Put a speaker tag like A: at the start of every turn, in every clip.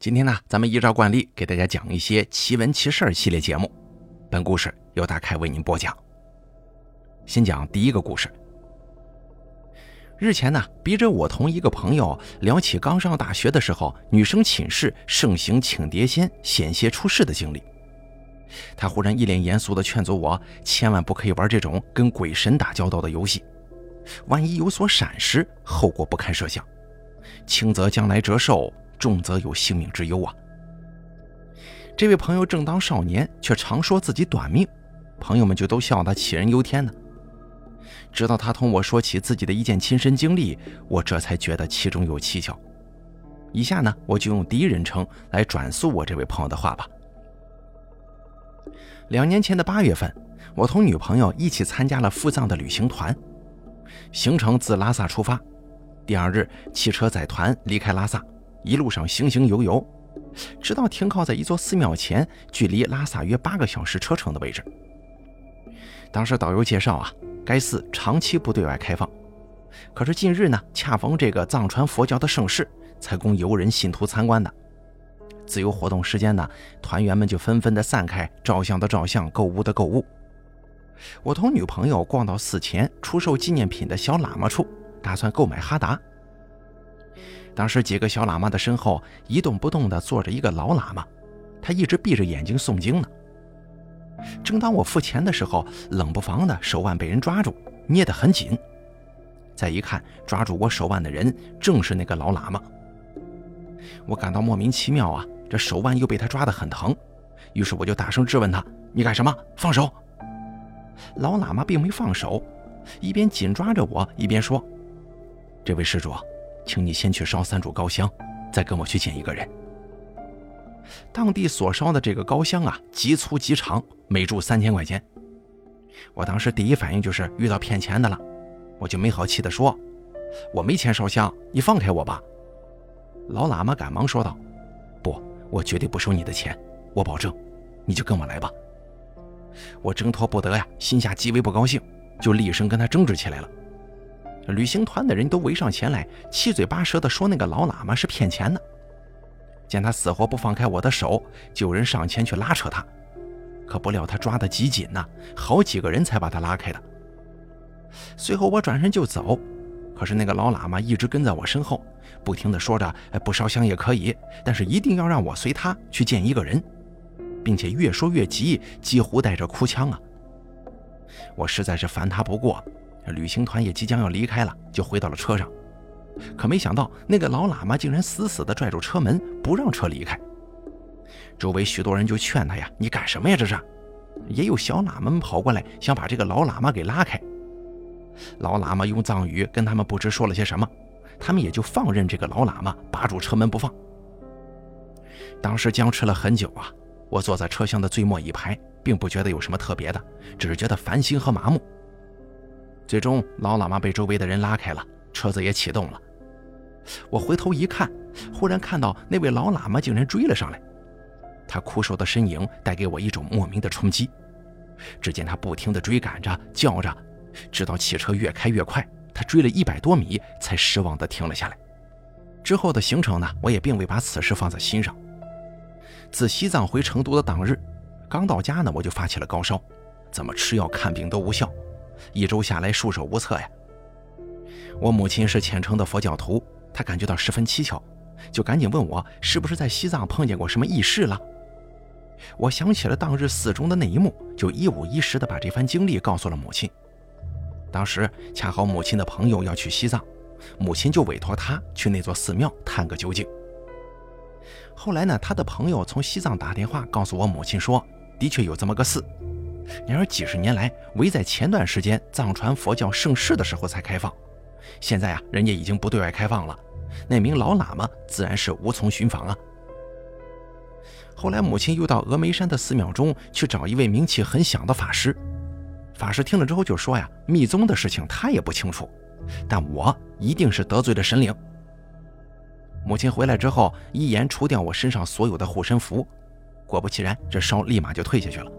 A: 今天呢，咱们依照惯例给大家讲一些奇闻奇事系列节目。本故事由大凯为您播讲。先讲第一个故事。日前呢，逼着我同一个朋友聊起刚上大学的时候，女生寝室盛行请碟仙、险些出事的经历。他忽然一脸严肃地劝阻我，千万不可以玩这种跟鬼神打交道的游戏，万一有所闪失，后果不堪设想，轻则将来折寿。重则有性命之忧啊！这位朋友正当少年，却常说自己短命，朋友们就都笑他杞人忧天呢。直到他同我说起自己的一件亲身经历，我这才觉得其中有蹊跷。以下呢，我就用第一人称来转述我这位朋友的话吧。两年前的八月份，我同女朋友一起参加了赴藏的旅行团，行程自拉萨出发，第二日汽车载团离开拉萨。一路上行行游游，直到停靠在一座寺庙前，距离拉萨约八个小时车程的位置。当时导游介绍啊，该寺长期不对外开放，可是近日呢，恰逢这个藏传佛教的盛世，才供游人信徒参观的。自由活动时间呢，团员们就纷纷的散开，照相的照相，购物的购物。我同女朋友逛到寺前出售纪念品的小喇嘛处，打算购买哈达。当时几个小喇嘛的身后一动不动地坐着一个老喇嘛，他一直闭着眼睛诵经呢。正当我付钱的时候，冷不防的手腕被人抓住，捏得很紧。再一看，抓住我手腕的人正是那个老喇嘛。我感到莫名其妙啊，这手腕又被他抓得很疼，于是我就大声质问他：“你干什么？放手！”老喇嘛并没放手，一边紧抓着我，一边说：“这位施主。”请你先去烧三炷高香，再跟我去见一个人。当地所烧的这个高香啊，极粗极长，每炷三千块钱。我当时第一反应就是遇到骗钱的了，我就没好气地说：“我没钱烧香，你放开我吧。”老喇嘛赶忙说道：“不，我绝对不收你的钱，我保证，你就跟我来吧。”我挣脱不得呀，心下极为不高兴，就厉声跟他争执起来了。旅行团的人都围上前来，七嘴八舌地说那个老喇嘛是骗钱的。见他死活不放开我的手，就有人上前去拉扯他，可不料他抓得极紧呐，好几个人才把他拉开的。随后我转身就走，可是那个老喇嘛一直跟在我身后，不停地说着：“不烧香也可以，但是一定要让我随他去见一个人，并且越说越急，几乎带着哭腔啊！”我实在是烦他不过。旅行团也即将要离开了，就回到了车上。可没想到，那个老喇嘛竟然死死地拽住车门，不让车离开。周围许多人就劝他呀：“你干什么呀？这是！”也有小喇嘛跑过来，想把这个老喇嘛给拉开。老喇嘛用藏语跟他们不知说了些什么，他们也就放任这个老喇嘛把住车门不放。当时僵持了很久啊，我坐在车厢的最末一排，并不觉得有什么特别的，只是觉得烦心和麻木。最终，老喇嘛被周围的人拉开了，车子也启动了。我回头一看，忽然看到那位老喇嘛竟然追了上来。他枯瘦的身影带给我一种莫名的冲击。只见他不停地追赶着，叫着，直到汽车越开越快，他追了一百多米才失望地停了下来。之后的行程呢，我也并未把此事放在心上。自西藏回成都的当日，刚到家呢，我就发起了高烧，怎么吃药看病都无效。一周下来，束手无策呀。我母亲是虔诚的佛教徒，她感觉到十分蹊跷，就赶紧问我是不是在西藏碰见过什么异事了。我想起了当日寺中的那一幕，就一五一十地把这番经历告诉了母亲。当时恰好母亲的朋友要去西藏，母亲就委托他去那座寺庙探个究竟。后来呢，他的朋友从西藏打电话告诉我母亲说，的确有这么个寺。然而几十年来，唯在前段时间藏传佛教盛世的时候才开放。现在啊，人家已经不对外开放了，那名老喇嘛自然是无从寻访啊。后来母亲又到峨眉山的寺庙中去找一位名气很响的法师，法师听了之后就说呀：“密宗的事情他也不清楚，但我一定是得罪了神灵。”母亲回来之后，一言除掉我身上所有的护身符，果不其然，这烧立马就退下去了。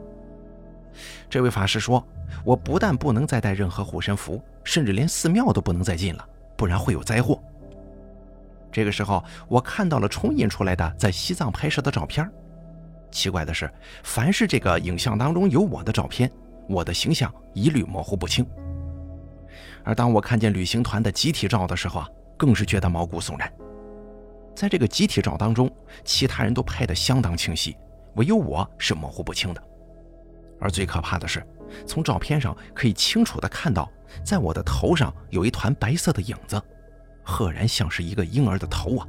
A: 这位法师说：“我不但不能再带任何护身符，甚至连寺庙都不能再进了，不然会有灾祸。”这个时候，我看到了冲印出来的在西藏拍摄的照片。奇怪的是，凡是这个影像当中有我的照片，我的形象一律模糊不清。而当我看见旅行团的集体照的时候啊，更是觉得毛骨悚然。在这个集体照当中，其他人都拍得相当清晰，唯有我是模糊不清的。而最可怕的是，从照片上可以清楚地看到，在我的头上有一团白色的影子，赫然像是一个婴儿的头啊！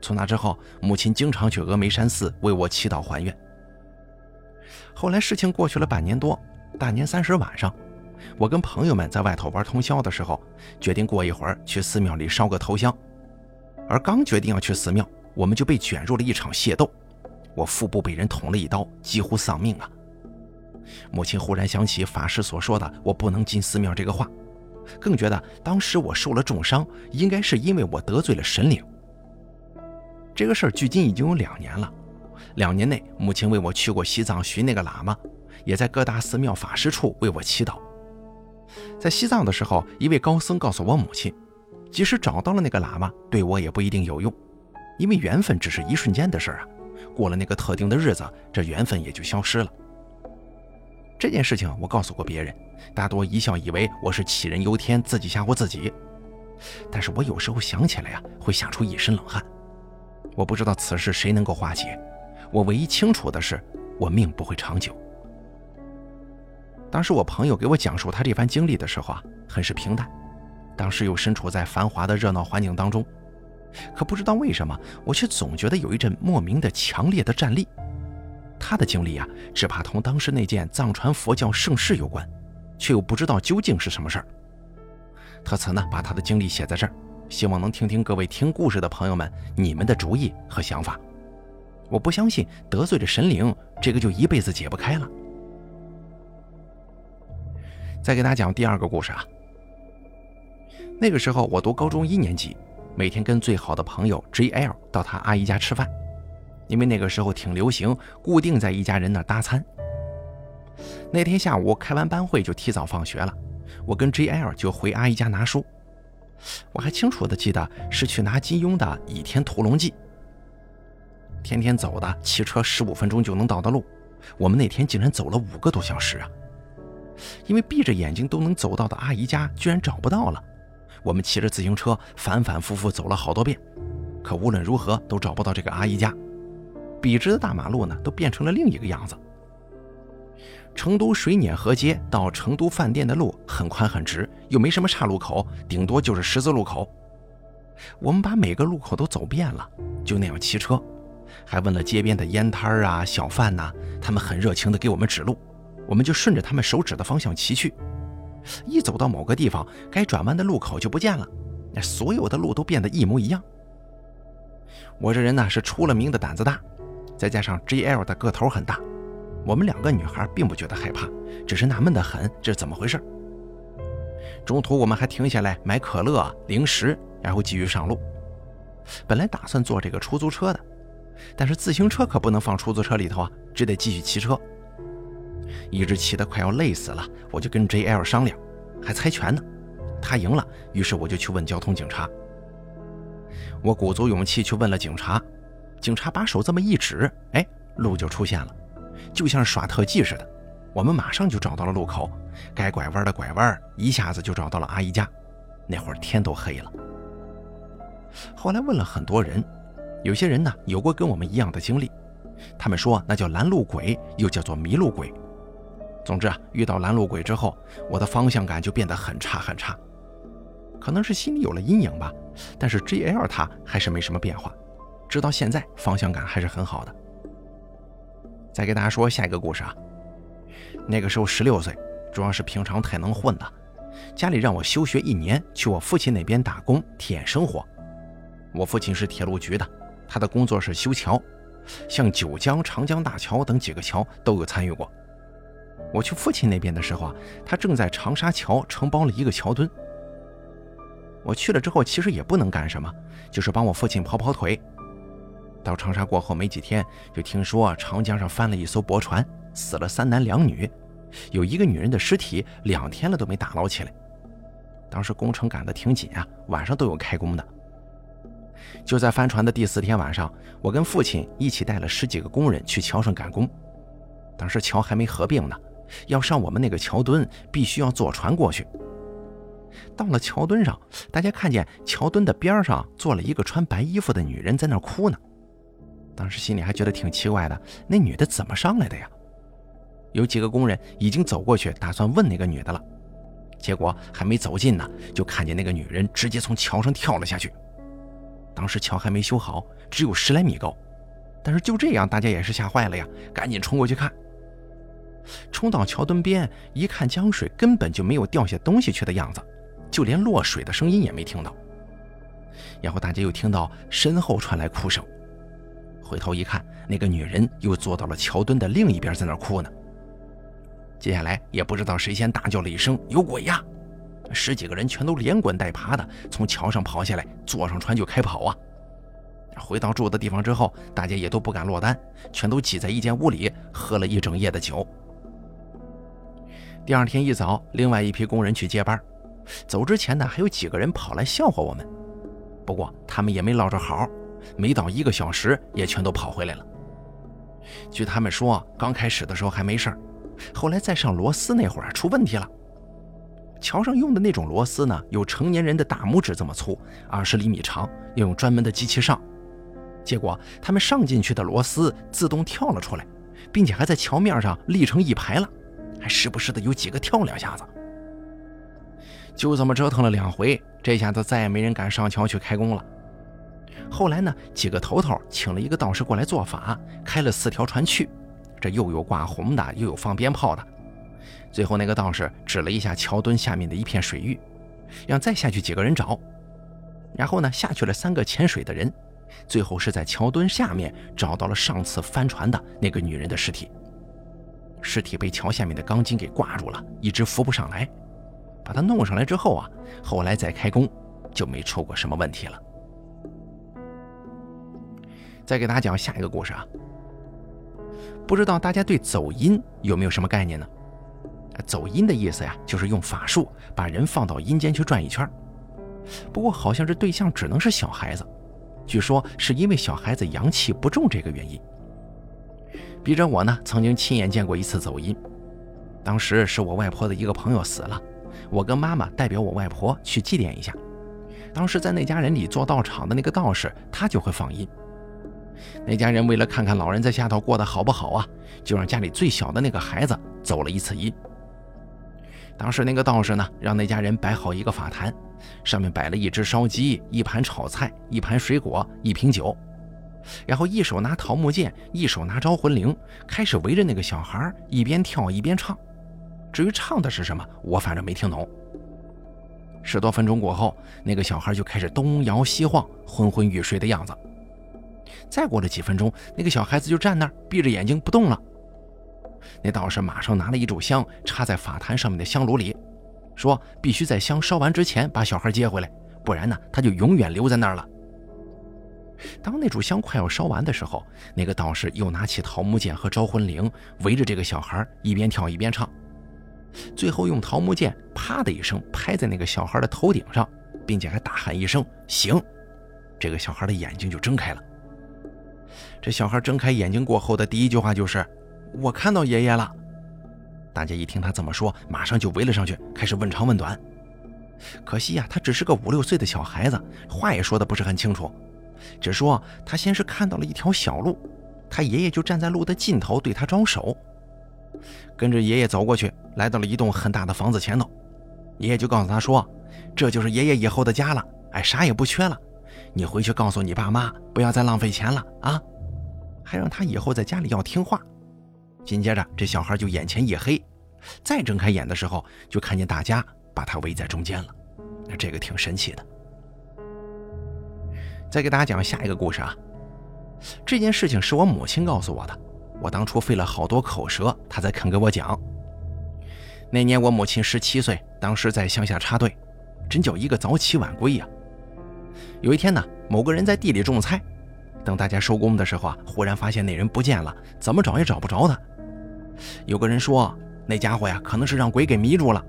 A: 从那之后，母亲经常去峨眉山寺为我祈祷还愿。后来事情过去了半年多，大年三十晚上，我跟朋友们在外头玩通宵的时候，决定过一会儿去寺庙里烧个头香。而刚决定要去寺庙，我们就被卷入了一场械斗，我腹部被人捅了一刀，几乎丧命啊！母亲忽然想起法师所说的“我不能进寺庙”这个话，更觉得当时我受了重伤，应该是因为我得罪了神灵。这个事儿距今已经有两年了，两年内母亲为我去过西藏寻那个喇嘛，也在各大寺庙法师处为我祈祷。在西藏的时候，一位高僧告诉我母亲。即使找到了那个喇嘛，对我也不一定有用，因为缘分只是一瞬间的事儿啊。过了那个特定的日子，这缘分也就消失了。这件事情我告诉过别人，大多一笑以为我是杞人忧天，自己吓唬自己。但是我有时候想起来呀，会吓出一身冷汗。我不知道此事谁能够化解，我唯一清楚的是，我命不会长久。当时我朋友给我讲述他这番经历的时候啊，很是平淡。当时又身处在繁华的热闹环境当中，可不知道为什么，我却总觉得有一阵莫名的强烈的战栗。他的经历啊，只怕同当时那件藏传佛教盛世有关，却又不知道究竟是什么事儿。特此呢，把他的经历写在这儿，希望能听听各位听故事的朋友们你们的主意和想法。我不相信得罪了神灵，这个就一辈子解不开了。再给大家讲第二个故事啊。那个时候我读高中一年级，每天跟最好的朋友 J.L 到他阿姨家吃饭，因为那个时候挺流行固定在一家人那搭餐。那天下午开完班会就提早放学了，我跟 J.L 就回阿姨家拿书。我还清楚的记得是去拿金庸的《倚天屠龙记》。天天走的，骑车十五分钟就能到的路，我们那天竟然走了五个多小时啊！因为闭着眼睛都能走到的阿姨家居然找不到了。我们骑着自行车反反复复走了好多遍，可无论如何都找不到这个阿姨家。笔直的大马路呢，都变成了另一个样子。成都水碾河街到成都饭店的路很宽很直，又没什么岔路口，顶多就是十字路口。我们把每个路口都走遍了，就那样骑车，还问了街边的烟摊啊、小贩呐，他们很热情地给我们指路，我们就顺着他们手指的方向骑去。一走到某个地方，该转弯的路口就不见了，那所有的路都变得一模一样。我这人呢是出了名的胆子大，再加上 J.L 的个头很大，我们两个女孩并不觉得害怕，只是纳闷的很，这是怎么回事？中途我们还停下来买可乐、零食，然后继续上路。本来打算坐这个出租车的，但是自行车可不能放出租车里头啊，只得继续骑车。一直骑得快要累死了，我就跟 J.L 商量，还猜拳呢。他赢了，于是我就去问交通警察。我鼓足勇气去问了警察，警察把手这么一指，哎，路就出现了，就像耍特技似的。我们马上就找到了路口，该拐弯的拐弯，一下子就找到了阿姨家。那会儿天都黑了。后来问了很多人，有些人呢有过跟我们一样的经历，他们说那叫拦路鬼，又叫做迷路鬼。总之啊，遇到拦路鬼之后，我的方向感就变得很差很差。可能是心里有了阴影吧，但是 G L 它还是没什么变化，直到现在方向感还是很好的。再给大家说下一个故事啊。那个时候十六岁，主要是平常太能混了，家里让我休学一年，去我父亲那边打工体验生活。我父亲是铁路局的，他的工作是修桥，像九江、长江大桥等几个桥都有参与过。我去父亲那边的时候啊，他正在长沙桥承包了一个桥墩。我去了之后，其实也不能干什么，就是帮我父亲跑跑腿。到长沙过后没几天，就听说长江上翻了一艘驳船，死了三男两女，有一个女人的尸体两天了都没打捞起来。当时工程赶得挺紧啊，晚上都有开工的，就在翻船的第四天晚上，我跟父亲一起带了十几个工人去桥上赶工。当时桥还没合并呢，要上我们那个桥墩，必须要坐船过去。到了桥墩上，大家看见桥墩的边上坐了一个穿白衣服的女人，在那哭呢。当时心里还觉得挺奇怪的，那女的怎么上来的呀？有几个工人已经走过去，打算问那个女的了，结果还没走近呢，就看见那个女人直接从桥上跳了下去。当时桥还没修好，只有十来米高，但是就这样，大家也是吓坏了呀，赶紧冲过去看。冲到桥墩边一看，江水根本就没有掉下东西去的样子，就连落水的声音也没听到。然后大家又听到身后传来哭声，回头一看，那个女人又坐到了桥墩的另一边，在那哭呢。接下来也不知道谁先大叫了一声“有鬼呀”，十几个人全都连滚带爬的从桥上跑下来，坐上船就开跑啊！回到住的地方之后，大家也都不敢落单，全都挤在一间屋里喝了一整夜的酒。第二天一早，另外一批工人去接班，走之前呢，还有几个人跑来笑话我们，不过他们也没落着好，没到一个小时也全都跑回来了。据他们说，刚开始的时候还没事儿。后来再上螺丝那会儿出问题了。桥上用的那种螺丝呢，有成年人的大拇指这么粗，二十厘米长，要用专门的机器上。结果他们上进去的螺丝自动跳了出来，并且还在桥面上立成一排了，还时不时的有几个跳两下子。就这么折腾了两回，这下子再也没人敢上桥去开工了。后来呢，几个头头请了一个道士过来做法，开了四条船去。这又有挂红的，又有放鞭炮的。最后那个道士指了一下桥墩下面的一片水域，让再下去几个人找。然后呢，下去了三个潜水的人，最后是在桥墩下面找到了上次翻船的那个女人的尸体。尸体被桥下面的钢筋给挂住了，一直浮不上来。把它弄上来之后啊，后来再开工就没出过什么问题了。再给大家讲下一个故事啊。不知道大家对走阴有没有什么概念呢？走阴的意思呀，就是用法术把人放到阴间去转一圈。不过好像这对象只能是小孩子，据说是因为小孩子阳气不重这个原因。笔者我呢，曾经亲眼见过一次走阴，当时是我外婆的一个朋友死了，我跟妈妈代表我外婆去祭奠一下。当时在那家人里做道场的那个道士，他就会放阴。那家人为了看看老人在下头过得好不好啊，就让家里最小的那个孩子走了一次阴。当时那个道士呢，让那家人摆好一个法坛，上面摆了一只烧鸡、一盘炒菜、一盘水果、一瓶酒，然后一手拿桃木剑，一手拿招魂铃，开始围着那个小孩一边跳一边唱。至于唱的是什么，我反正没听懂。十多分钟过后，那个小孩就开始东摇西晃、昏昏欲睡的样子。再过了几分钟，那个小孩子就站那儿，闭着眼睛不动了。那道士马上拿了一炷香，插在法坛上面的香炉里，说：“必须在香烧完之前把小孩接回来，不然呢，他就永远留在那儿了。”当那炷香快要烧完的时候，那个道士又拿起桃木剑和招魂铃，围着这个小孩一边跳一边唱，最后用桃木剑“啪”的一声拍在那个小孩的头顶上，并且还大喊一声“醒”，这个小孩的眼睛就睁开了。这小孩睁开眼睛过后的第一句话就是：“我看到爷爷了。”大家一听他这么说，马上就围了上去，开始问长问短。可惜呀，他只是个五六岁的小孩子，话也说的不是很清楚，只说他先是看到了一条小路，他爷爷就站在路的尽头对他招手，跟着爷爷走过去，来到了一栋很大的房子前头，爷爷就告诉他说：“这就是爷爷以后的家了，哎，啥也不缺了。”你回去告诉你爸妈，不要再浪费钱了啊！还让他以后在家里要听话。紧接着，这小孩就眼前一黑，再睁开眼的时候，就看见大家把他围在中间了。那这个挺神奇的。再给大家讲下一个故事啊。这件事情是我母亲告诉我的，我当初费了好多口舌，她才肯给我讲。那年我母亲十七岁，当时在乡下插队，真叫一个早起晚归呀。有一天呢，某个人在地里种菜，等大家收工的时候啊，忽然发现那人不见了，怎么找也找不着他。有个人说，那家伙呀，可能是让鬼给迷住了。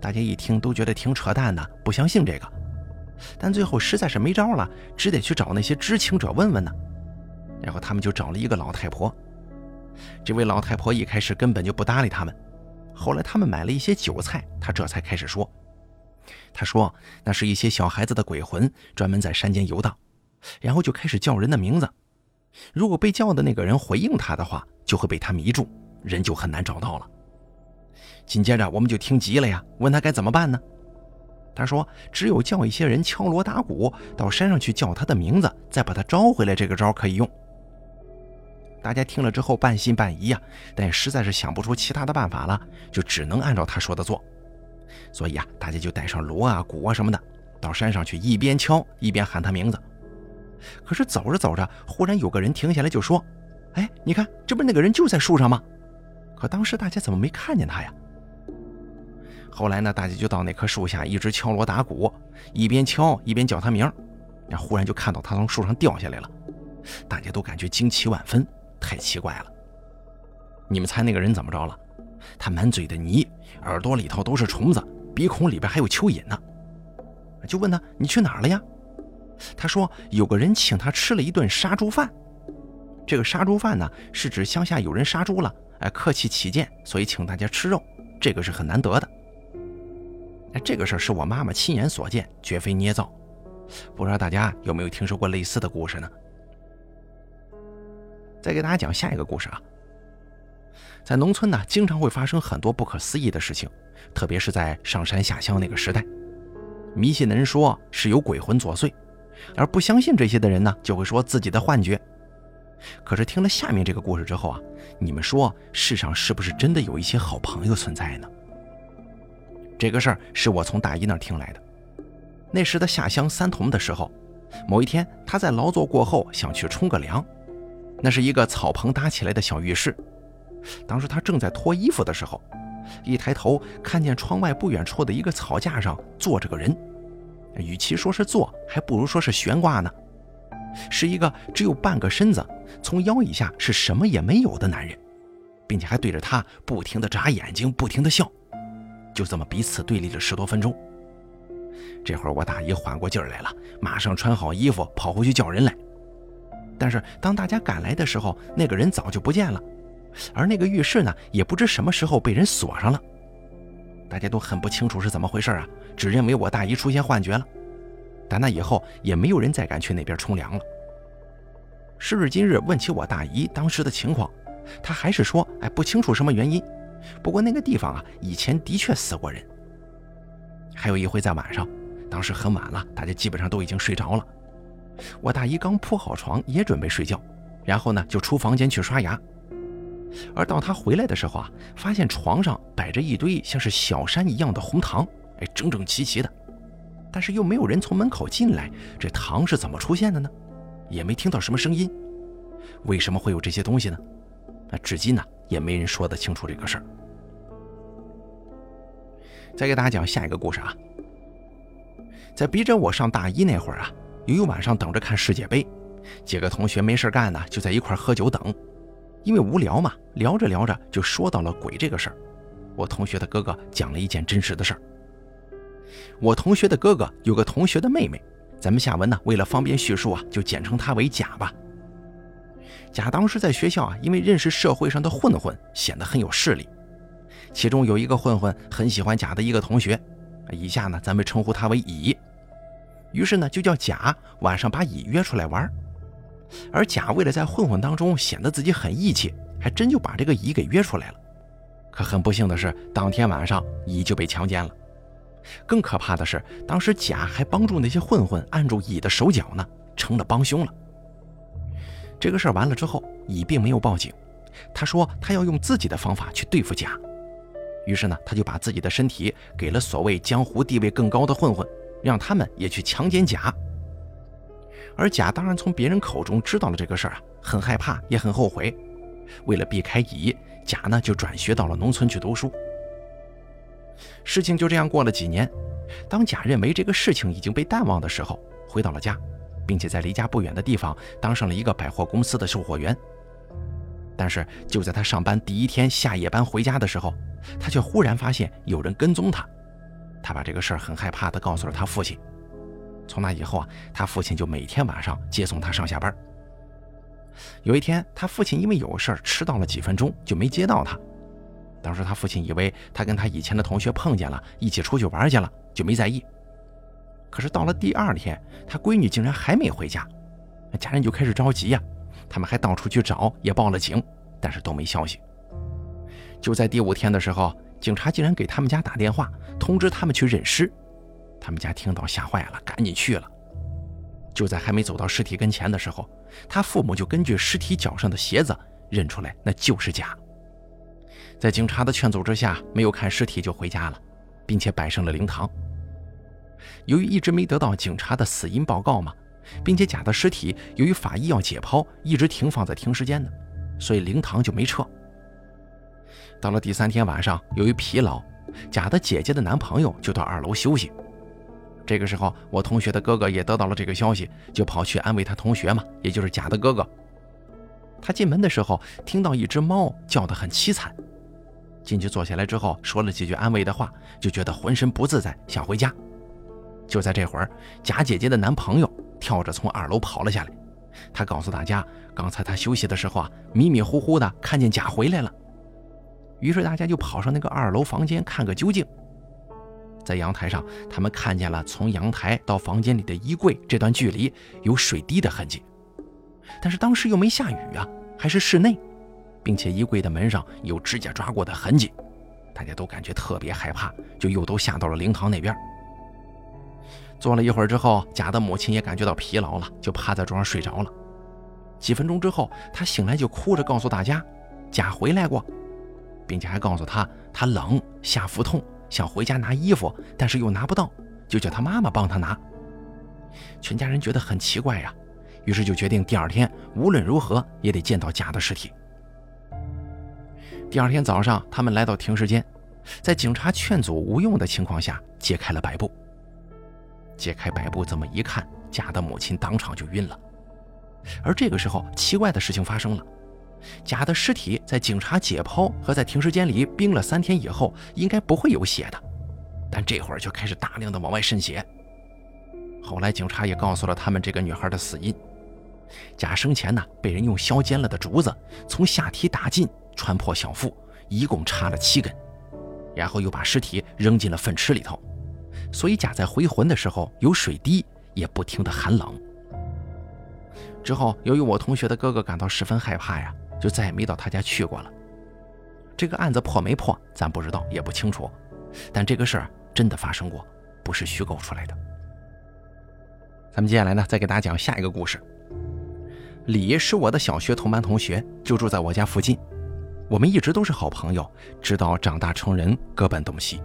A: 大家一听都觉得挺扯淡的，不相信这个。但最后实在是没招了，只得去找那些知情者问问呢。然后他们就找了一个老太婆。这位老太婆一开始根本就不搭理他们，后来他们买了一些酒菜，她这才开始说：“她说那是一些小孩子的鬼魂，专门在山间游荡，然后就开始叫人的名字。如果被叫的那个人回应他的话，就会被他迷住，人就很难找到了。紧接着我们就听急了呀，问他该怎么办呢？他说只有叫一些人敲锣打鼓，到山上去叫他的名字，再把他招回来，这个招可以用。”大家听了之后半信半疑呀，但实在是想不出其他的办法了，就只能按照他说的做。所以啊，大家就带上锣啊、鼓啊什么的，到山上去，一边敲一边喊他名字。可是走着走着，忽然有个人停下来就说：“哎，你看，这不那个人就在树上吗？”可当时大家怎么没看见他呀？后来呢，大家就到那棵树下，一直敲锣打鼓，一边敲一边叫他名，儿忽然就看到他从树上掉下来了，大家都感觉惊奇万分。太奇怪了！你们猜那个人怎么着了？他满嘴的泥，耳朵里头都是虫子，鼻孔里边还有蚯蚓呢。就问他：“你去哪儿了呀？”他说：“有个人请他吃了一顿杀猪饭。这个杀猪饭呢，是指乡下有人杀猪了，哎，客气起见，所以请大家吃肉，这个是很难得的。哎，这个事儿是我妈妈亲眼所见，绝非捏造。不知道大家有没有听说过类似的故事呢？”再给大家讲下一个故事啊，在农村呢，经常会发生很多不可思议的事情，特别是在上山下乡那个时代，迷信的人说是有鬼魂作祟，而不相信这些的人呢，就会说自己的幻觉。可是听了下面这个故事之后啊，你们说世上是不是真的有一些好朋友存在呢？这个事儿是我从大姨那儿听来的。那时的下乡三童的时候，某一天他在劳作过后想去冲个凉。那是一个草棚搭起来的小浴室。当时他正在脱衣服的时候，一抬头看见窗外不远处的一个草架上坐着个人，与其说是坐，还不如说是悬挂呢。是一个只有半个身子，从腰以下是什么也没有的男人，并且还对着他不停地眨眼睛，不停地笑。就这么彼此对立了十多分钟。这会儿我大姨缓过劲儿来了，马上穿好衣服跑回去叫人来。但是当大家赶来的时候，那个人早就不见了，而那个浴室呢，也不知什么时候被人锁上了。大家都很不清楚是怎么回事啊，只认为我大姨出现幻觉了。但那以后也没有人再敢去那边冲凉了。时至今日，问起我大姨当时的情况，她还是说：“哎，不清楚什么原因。不过那个地方啊，以前的确死过人。”还有一回在晚上，当时很晚了，大家基本上都已经睡着了。我大姨刚铺好床，也准备睡觉，然后呢就出房间去刷牙。而到她回来的时候啊，发现床上摆着一堆像是小山一样的红糖，哎，整整齐齐的。但是又没有人从门口进来，这糖是怎么出现的呢？也没听到什么声音，为什么会有这些东西呢？那至今呢也没人说得清楚这个事儿。再给大家讲下一个故事啊，在逼着我上大一那会儿啊。有一晚上等着看世界杯，几个同学没事干呢，就在一块喝酒等。因为无聊嘛，聊着聊着就说到了鬼这个事儿。我同学的哥哥讲了一件真实的事儿。我同学的哥哥有个同学的妹妹，咱们下文呢为了方便叙述啊，就简称她为甲吧。甲当时在学校啊，因为认识社会上的混混，显得很有势力。其中有一个混混很喜欢甲的一个同学，以下呢咱们称呼他为乙。于是呢，就叫甲晚上把乙约出来玩而甲为了在混混当中显得自己很义气，还真就把这个乙给约出来了。可很不幸的是，当天晚上乙就被强奸了。更可怕的是，当时甲还帮助那些混混按住乙的手脚呢，成了帮凶了。这个事儿完了之后，乙并没有报警，他说他要用自己的方法去对付甲。于是呢，他就把自己的身体给了所谓江湖地位更高的混混。让他们也去强奸甲，而甲当然从别人口中知道了这个事儿啊，很害怕，也很后悔。为了避开乙，甲呢就转学到了农村去读书。事情就这样过了几年，当甲认为这个事情已经被淡忘的时候，回到了家，并且在离家不远的地方当上了一个百货公司的售货员。但是就在他上班第一天下夜班回家的时候，他却忽然发现有人跟踪他。他把这个事儿很害怕地告诉了他父亲。从那以后啊，他父亲就每天晚上接送他上下班。有一天，他父亲因为有事迟到了几分钟，就没接到他。当时他父亲以为他跟他以前的同学碰见了，一起出去玩去了，就没在意。可是到了第二天，他闺女竟然还没回家，家人就开始着急呀。他们还到处去找，也报了警，但是都没消息。就在第五天的时候，警察竟然给他们家打电话，通知他们去认尸。他们家听到吓坏了，赶紧去了。就在还没走到尸体跟前的时候，他父母就根据尸体脚上的鞋子认出来，那就是假。在警察的劝阻之下，没有看尸体就回家了，并且摆上了灵堂。由于一直没得到警察的死因报告嘛，并且假的尸体由于法医要解剖，一直停放在停尸间呢，所以灵堂就没撤。到了第三天晚上，由于疲劳，假的姐姐的男朋友就到二楼休息。这个时候，我同学的哥哥也得到了这个消息，就跑去安慰他同学嘛，也就是甲的哥哥。他进门的时候，听到一只猫叫得很凄惨，进去坐下来之后，说了几句安慰的话，就觉得浑身不自在，想回家。就在这会儿，贾姐姐的男朋友跳着从二楼跑了下来，他告诉大家，刚才他休息的时候啊，迷迷糊糊的看见贾回来了。于是大家就跑上那个二楼房间看个究竟。在阳台上，他们看见了从阳台到房间里的衣柜这段距离有水滴的痕迹，但是当时又没下雨啊，还是室内，并且衣柜的门上有指甲抓过的痕迹，大家都感觉特别害怕，就又都下到了灵堂那边。坐了一会儿之后，甲的母亲也感觉到疲劳了，就趴在桌上睡着了。几分钟之后，他醒来就哭着告诉大家，甲回来过，并且还告诉他他冷，下腹痛。想回家拿衣服，但是又拿不到，就叫他妈妈帮他拿。全家人觉得很奇怪呀，于是就决定第二天无论如何也得见到甲的尸体。第二天早上，他们来到停尸间，在警察劝阻无用的情况下，揭开了白布。揭开白布，这么一看，甲的母亲当场就晕了。而这个时候，奇怪的事情发生了。甲的尸体在警察解剖和在停尸间里冰了三天以后，应该不会有血的，但这会儿就开始大量的往外渗血。后来警察也告诉了他们这个女孩的死因：甲生前呢被人用削尖了的竹子从下体打进，穿破小腹，一共插了七根，然后又把尸体扔进了粪池里头，所以甲在回魂的时候有水滴，也不停的寒冷。之后，由于我同学的哥哥感到十分害怕呀。就再也没到他家去过了。这个案子破没破，咱不知道，也不清楚。但这个事儿真的发生过，不是虚构出来的。咱们接下来呢，再给大家讲下一个故事。李是我的小学同班同学，就住在我家附近。我们一直都是好朋友，直到长大成人，各奔东西。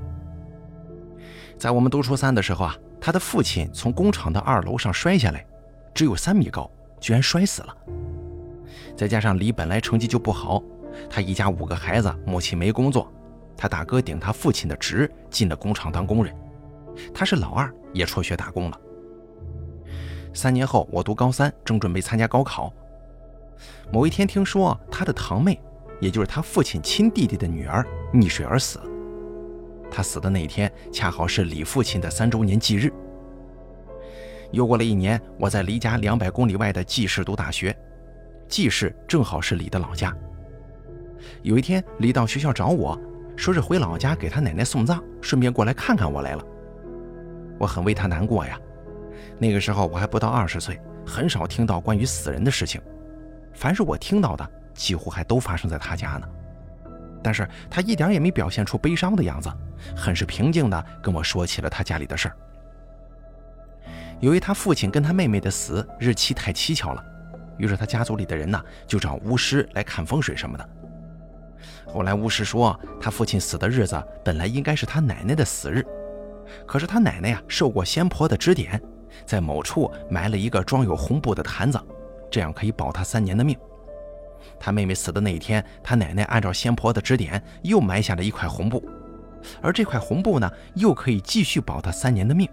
A: 在我们读初三的时候啊，他的父亲从工厂的二楼上摔下来，只有三米高，居然摔死了。再加上李本来成绩就不好，他一家五个孩子，母亲没工作，他大哥顶他父亲的职，进了工厂当工人，他是老二，也辍学打工了。三年后，我读高三，正准备参加高考。某一天，听说他的堂妹，也就是他父亲亲弟弟的女儿溺水而死。他死的那一天，恰好是李父亲的三周年忌日。又过了一年，我在离家两百公里外的济市读大学。济世正好是李的老家。有一天，李到学校找我，说是回老家给他奶奶送葬，顺便过来看看我来了。我很为他难过呀。那个时候我还不到二十岁，很少听到关于死人的事情。凡是我听到的，几乎还都发生在他家呢。但是他一点也没表现出悲伤的样子，很是平静地跟我说起了他家里的事儿。由于他父亲跟他妹妹的死日期太蹊跷了。于是他家族里的人呢，就找巫师来看风水什么的。后来巫师说，他父亲死的日子本来应该是他奶奶的死日，可是他奶奶呀受过仙婆的指点，在某处埋了一个装有红布的坛子，这样可以保他三年的命。他妹妹死的那一天，他奶奶按照仙婆的指点又埋下了一块红布，而这块红布呢，又可以继续保他三年的命，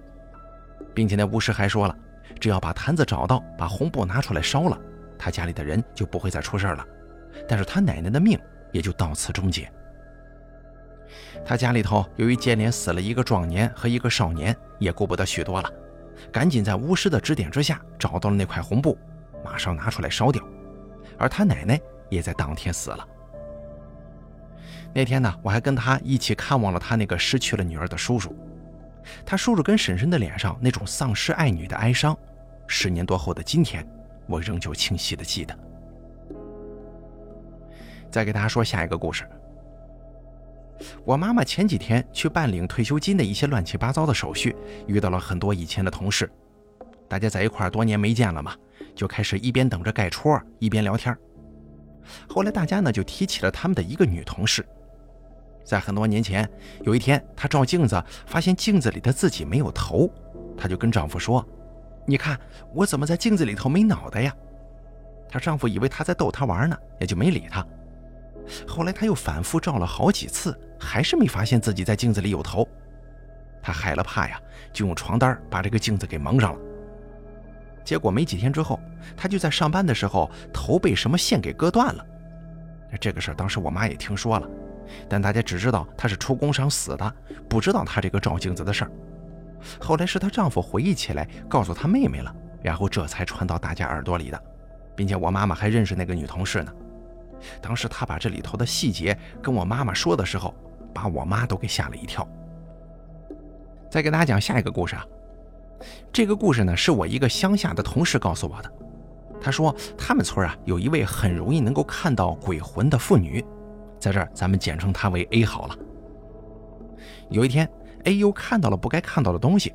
A: 并且那巫师还说了，只要把坛子找到，把红布拿出来烧了。他家里的人就不会再出事了，但是他奶奶的命也就到此终结。他家里头由于接连死了一个壮年和一个少年，也顾不得许多了，赶紧在巫师的指点之下找到了那块红布，马上拿出来烧掉。而他奶奶也在当天死了。那天呢，我还跟他一起看望了他那个失去了女儿的叔叔。他叔叔跟婶婶的脸上那种丧失爱女的哀伤，十年多后的今天，我仍旧清晰的记得。再给大家说下一个故事。我妈妈前几天去办领退休金的一些乱七八糟的手续，遇到了很多以前的同事，大家在一块多年没见了嘛，就开始一边等着盖戳，一边聊天。后来大家呢就提起了他们的一个女同事。在很多年前，有一天，她照镜子，发现镜子里的自己没有头，她就跟丈夫说：“你看我怎么在镜子里头没脑袋呀？”她丈夫以为她在逗她玩呢，也就没理她。后来她又反复照了好几次，还是没发现自己在镜子里有头。她害了怕呀，就用床单把这个镜子给蒙上了。结果没几天之后，她就在上班的时候，头被什么线给割断了。这个事儿当时我妈也听说了。但大家只知道她是出工伤死的，不知道她这个照镜子的事儿。后来是她丈夫回忆起来，告诉她妹妹了，然后这才传到大家耳朵里的，并且我妈妈还认识那个女同事呢。当时她把这里头的细节跟我妈妈说的时候，把我妈都给吓了一跳。再给大家讲下一个故事啊，这个故事呢是我一个乡下的同事告诉我的。他说他们村啊有一位很容易能够看到鬼魂的妇女。在这儿，咱们简称她为 A 好了。有一天，A 又看到了不该看到的东西。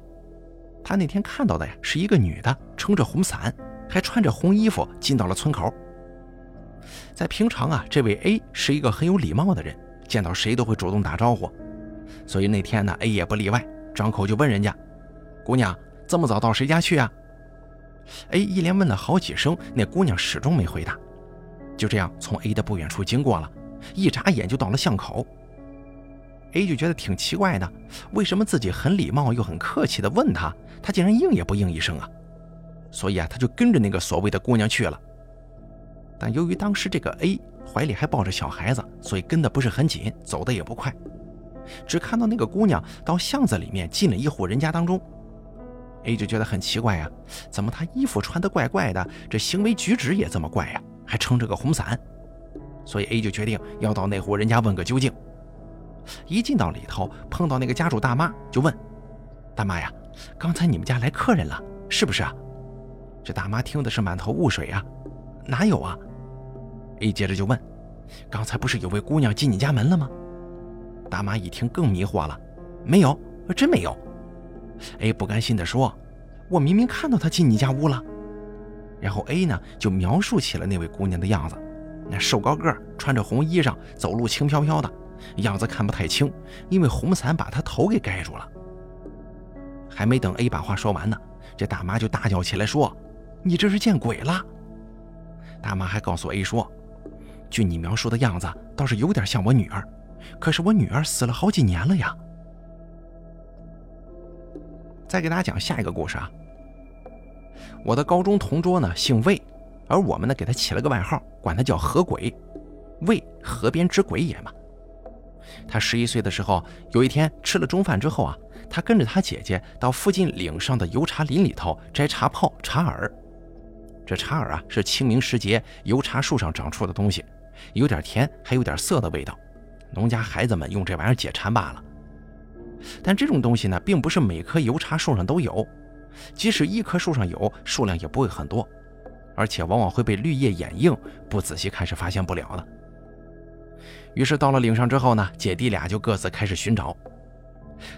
A: 他那天看到的呀，是一个女的撑着红伞，还穿着红衣服进到了村口。在平常啊，这位 A 是一个很有礼貌的人，见到谁都会主动打招呼。所以那天呢，A 也不例外，张口就问人家：“姑娘，这么早到谁家去啊？”A 一连问了好几声，那姑娘始终没回答。就这样，从 A 的不远处经过了。一眨眼就到了巷口，A 就觉得挺奇怪的，为什么自己很礼貌又很客气的问他，他竟然应也不应一声啊？所以啊，他就跟着那个所谓的姑娘去了。但由于当时这个 A 怀里还抱着小孩子，所以跟的不是很紧，走的也不快。只看到那个姑娘到巷子里面进了一户人家当中，A 就觉得很奇怪呀，怎么他衣服穿得怪怪的，这行为举止也这么怪呀，还撑着个红伞。所以 A 就决定要到那户人家问个究竟。一进到里头，碰到那个家主大妈，就问：“大妈呀，刚才你们家来客人了，是不是啊？”这大妈听的是满头雾水啊，哪有啊？A 接着就问：“刚才不是有位姑娘进你家门了吗？”大妈一听更迷惑了：“没有，真没有。”A 不甘心地说：“我明明看到她进你家屋了。”然后 A 呢就描述起了那位姑娘的样子。那瘦高个，穿着红衣裳，走路轻飘飘的样子看不太清，因为红伞把他头给盖住了。还没等 A 把话说完呢，这大妈就大叫起来说：“你这是见鬼了！”大妈还告诉 A 说：“据你描述的样子，倒是有点像我女儿，可是我女儿死了好几年了呀。”再给大家讲下一个故事啊。我的高中同桌呢，姓魏。而我们呢，给他起了个外号，管他叫河鬼，魏河边之鬼也嘛。他十一岁的时候，有一天吃了中饭之后啊，他跟着他姐姐到附近岭上的油茶林里头摘茶泡、茶耳。这茶耳啊，是清明时节油茶树上长出的东西，有点甜，还有点涩的味道。农家孩子们用这玩意儿解馋罢了。但这种东西呢，并不是每棵油茶树上都有，即使一棵树上有，数量也不会很多。而且往往会被绿叶掩映，不仔细看是发现不了的。于是到了岭上之后呢，姐弟俩就各自开始寻找。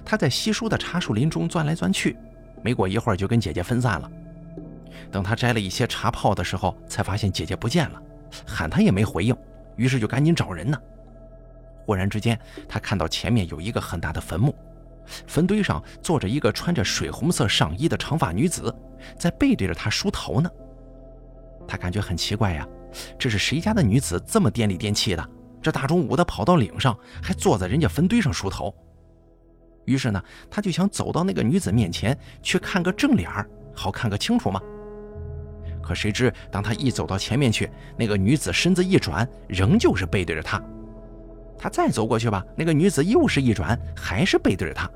A: 他在稀疏的茶树林中钻来钻去，没过一会儿就跟姐姐分散了。等他摘了一些茶泡的时候，才发现姐姐不见了，喊他也没回应，于是就赶紧找人呢。忽然之间，他看到前面有一个很大的坟墓，坟堆上坐着一个穿着水红色上衣的长发女子，在背对着他梳头呢。他感觉很奇怪呀，这是谁家的女子这么颠里颠气的？这大中午的跑到岭上，还坐在人家坟堆上梳头。于是呢，他就想走到那个女子面前去看个正脸好看个清楚嘛。可谁知，当他一走到前面去，那个女子身子一转，仍旧是背对着他。他再走过去吧，那个女子又是一转，还是背对着他。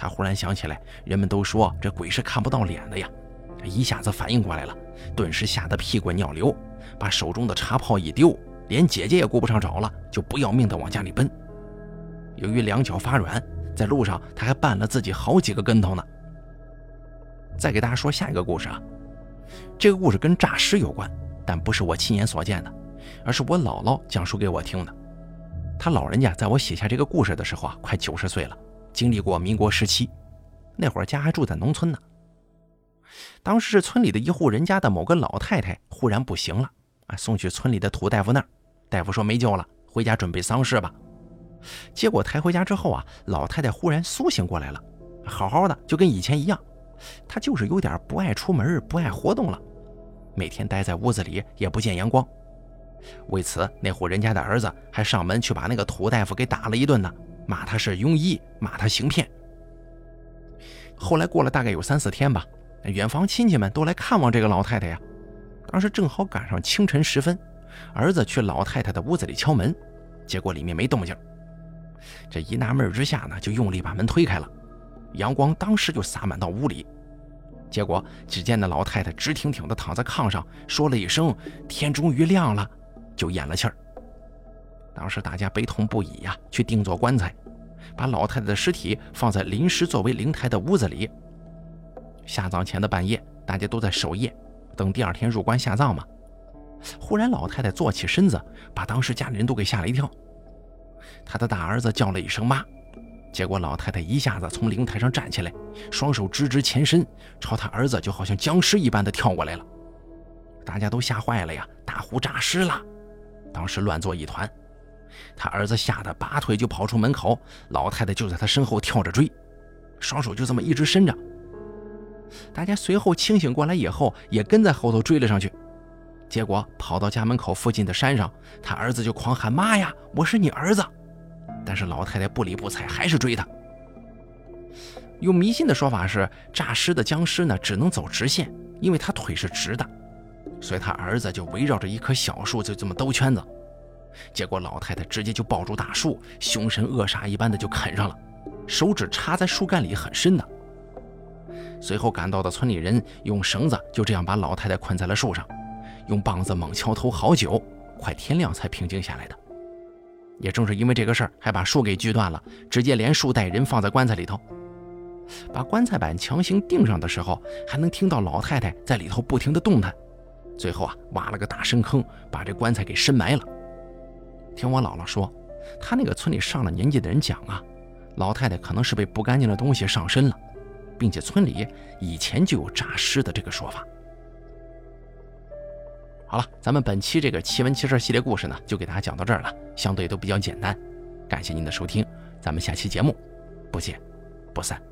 A: 他忽然想起来，人们都说这鬼是看不到脸的呀，一下子反应过来了，顿时吓得屁滚尿流，把手中的茶泡一丢，连姐姐也顾不上找了，就不要命的往家里奔。由于两脚发软，在路上他还绊了自己好几个跟头呢。再给大家说下一个故事啊，这个故事跟诈尸有关，但不是我亲眼所见的，而是我姥姥讲述给我听的。他老人家在我写下这个故事的时候啊，快九十岁了。经历过民国时期，那会儿家还住在农村呢。当时是村里的一户人家的某个老太太忽然不行了，啊，送去村里的土大夫那儿，大夫说没救了，回家准备丧事吧。结果抬回家之后啊，老太太忽然苏醒过来了，好好的就跟以前一样，她就是有点不爱出门，不爱活动了，每天待在屋子里也不见阳光。为此，那户人家的儿子还上门去把那个土大夫给打了一顿呢。骂他是庸医，骂他行骗。后来过了大概有三四天吧，远房亲戚们都来看望这个老太太呀。当时正好赶上清晨时分，儿子去老太太的屋子里敲门，结果里面没动静。这一纳闷之下呢，就用力把门推开了，阳光当时就洒满到屋里。结果只见那老太太直挺挺地躺在炕上，说了一声“天终于亮了”，就咽了气儿。当时大家悲痛不已呀，去定做棺材，把老太太的尸体放在临时作为灵台的屋子里。下葬前的半夜，大家都在守夜，等第二天入棺下葬嘛。忽然，老太太坐起身子，把当时家里人都给吓了一跳。她的大儿子叫了一声妈，结果老太太一下子从灵台上站起来，双手直直前伸，朝他儿子就好像僵尸一般的跳过来了。大家都吓坏了呀，大呼诈尸了，当时乱作一团。他儿子吓得拔腿就跑出门口，老太太就在他身后跳着追，双手就这么一直伸着。大家随后清醒过来以后，也跟在后头追了上去。结果跑到家门口附近的山上，他儿子就狂喊：“妈呀，我是你儿子！”但是老太太不理不睬，还是追他。用迷信的说法是，诈尸的僵尸呢只能走直线，因为他腿是直的，所以他儿子就围绕着一棵小树就这么兜圈子。结果老太太直接就抱住大树，凶神恶煞一般的就啃上了，手指插在树干里很深的。随后赶到的村里人用绳子就这样把老太太捆在了树上，用棒子猛敲头好久，快天亮才平静下来的。也正是因为这个事儿，还把树给锯断了，直接连树带人放在棺材里头。把棺材板强行钉上的时候，还能听到老太太在里头不停的动弹。最后啊，挖了个大深坑，把这棺材给深埋了。听我姥姥说，她那个村里上了年纪的人讲啊，老太太可能是被不干净的东西上身了，并且村里以前就有诈尸的这个说法。好了，咱们本期这个奇闻奇事系列故事呢，就给大家讲到这儿了，相对都比较简单。感谢您的收听，咱们下期节目不见不散。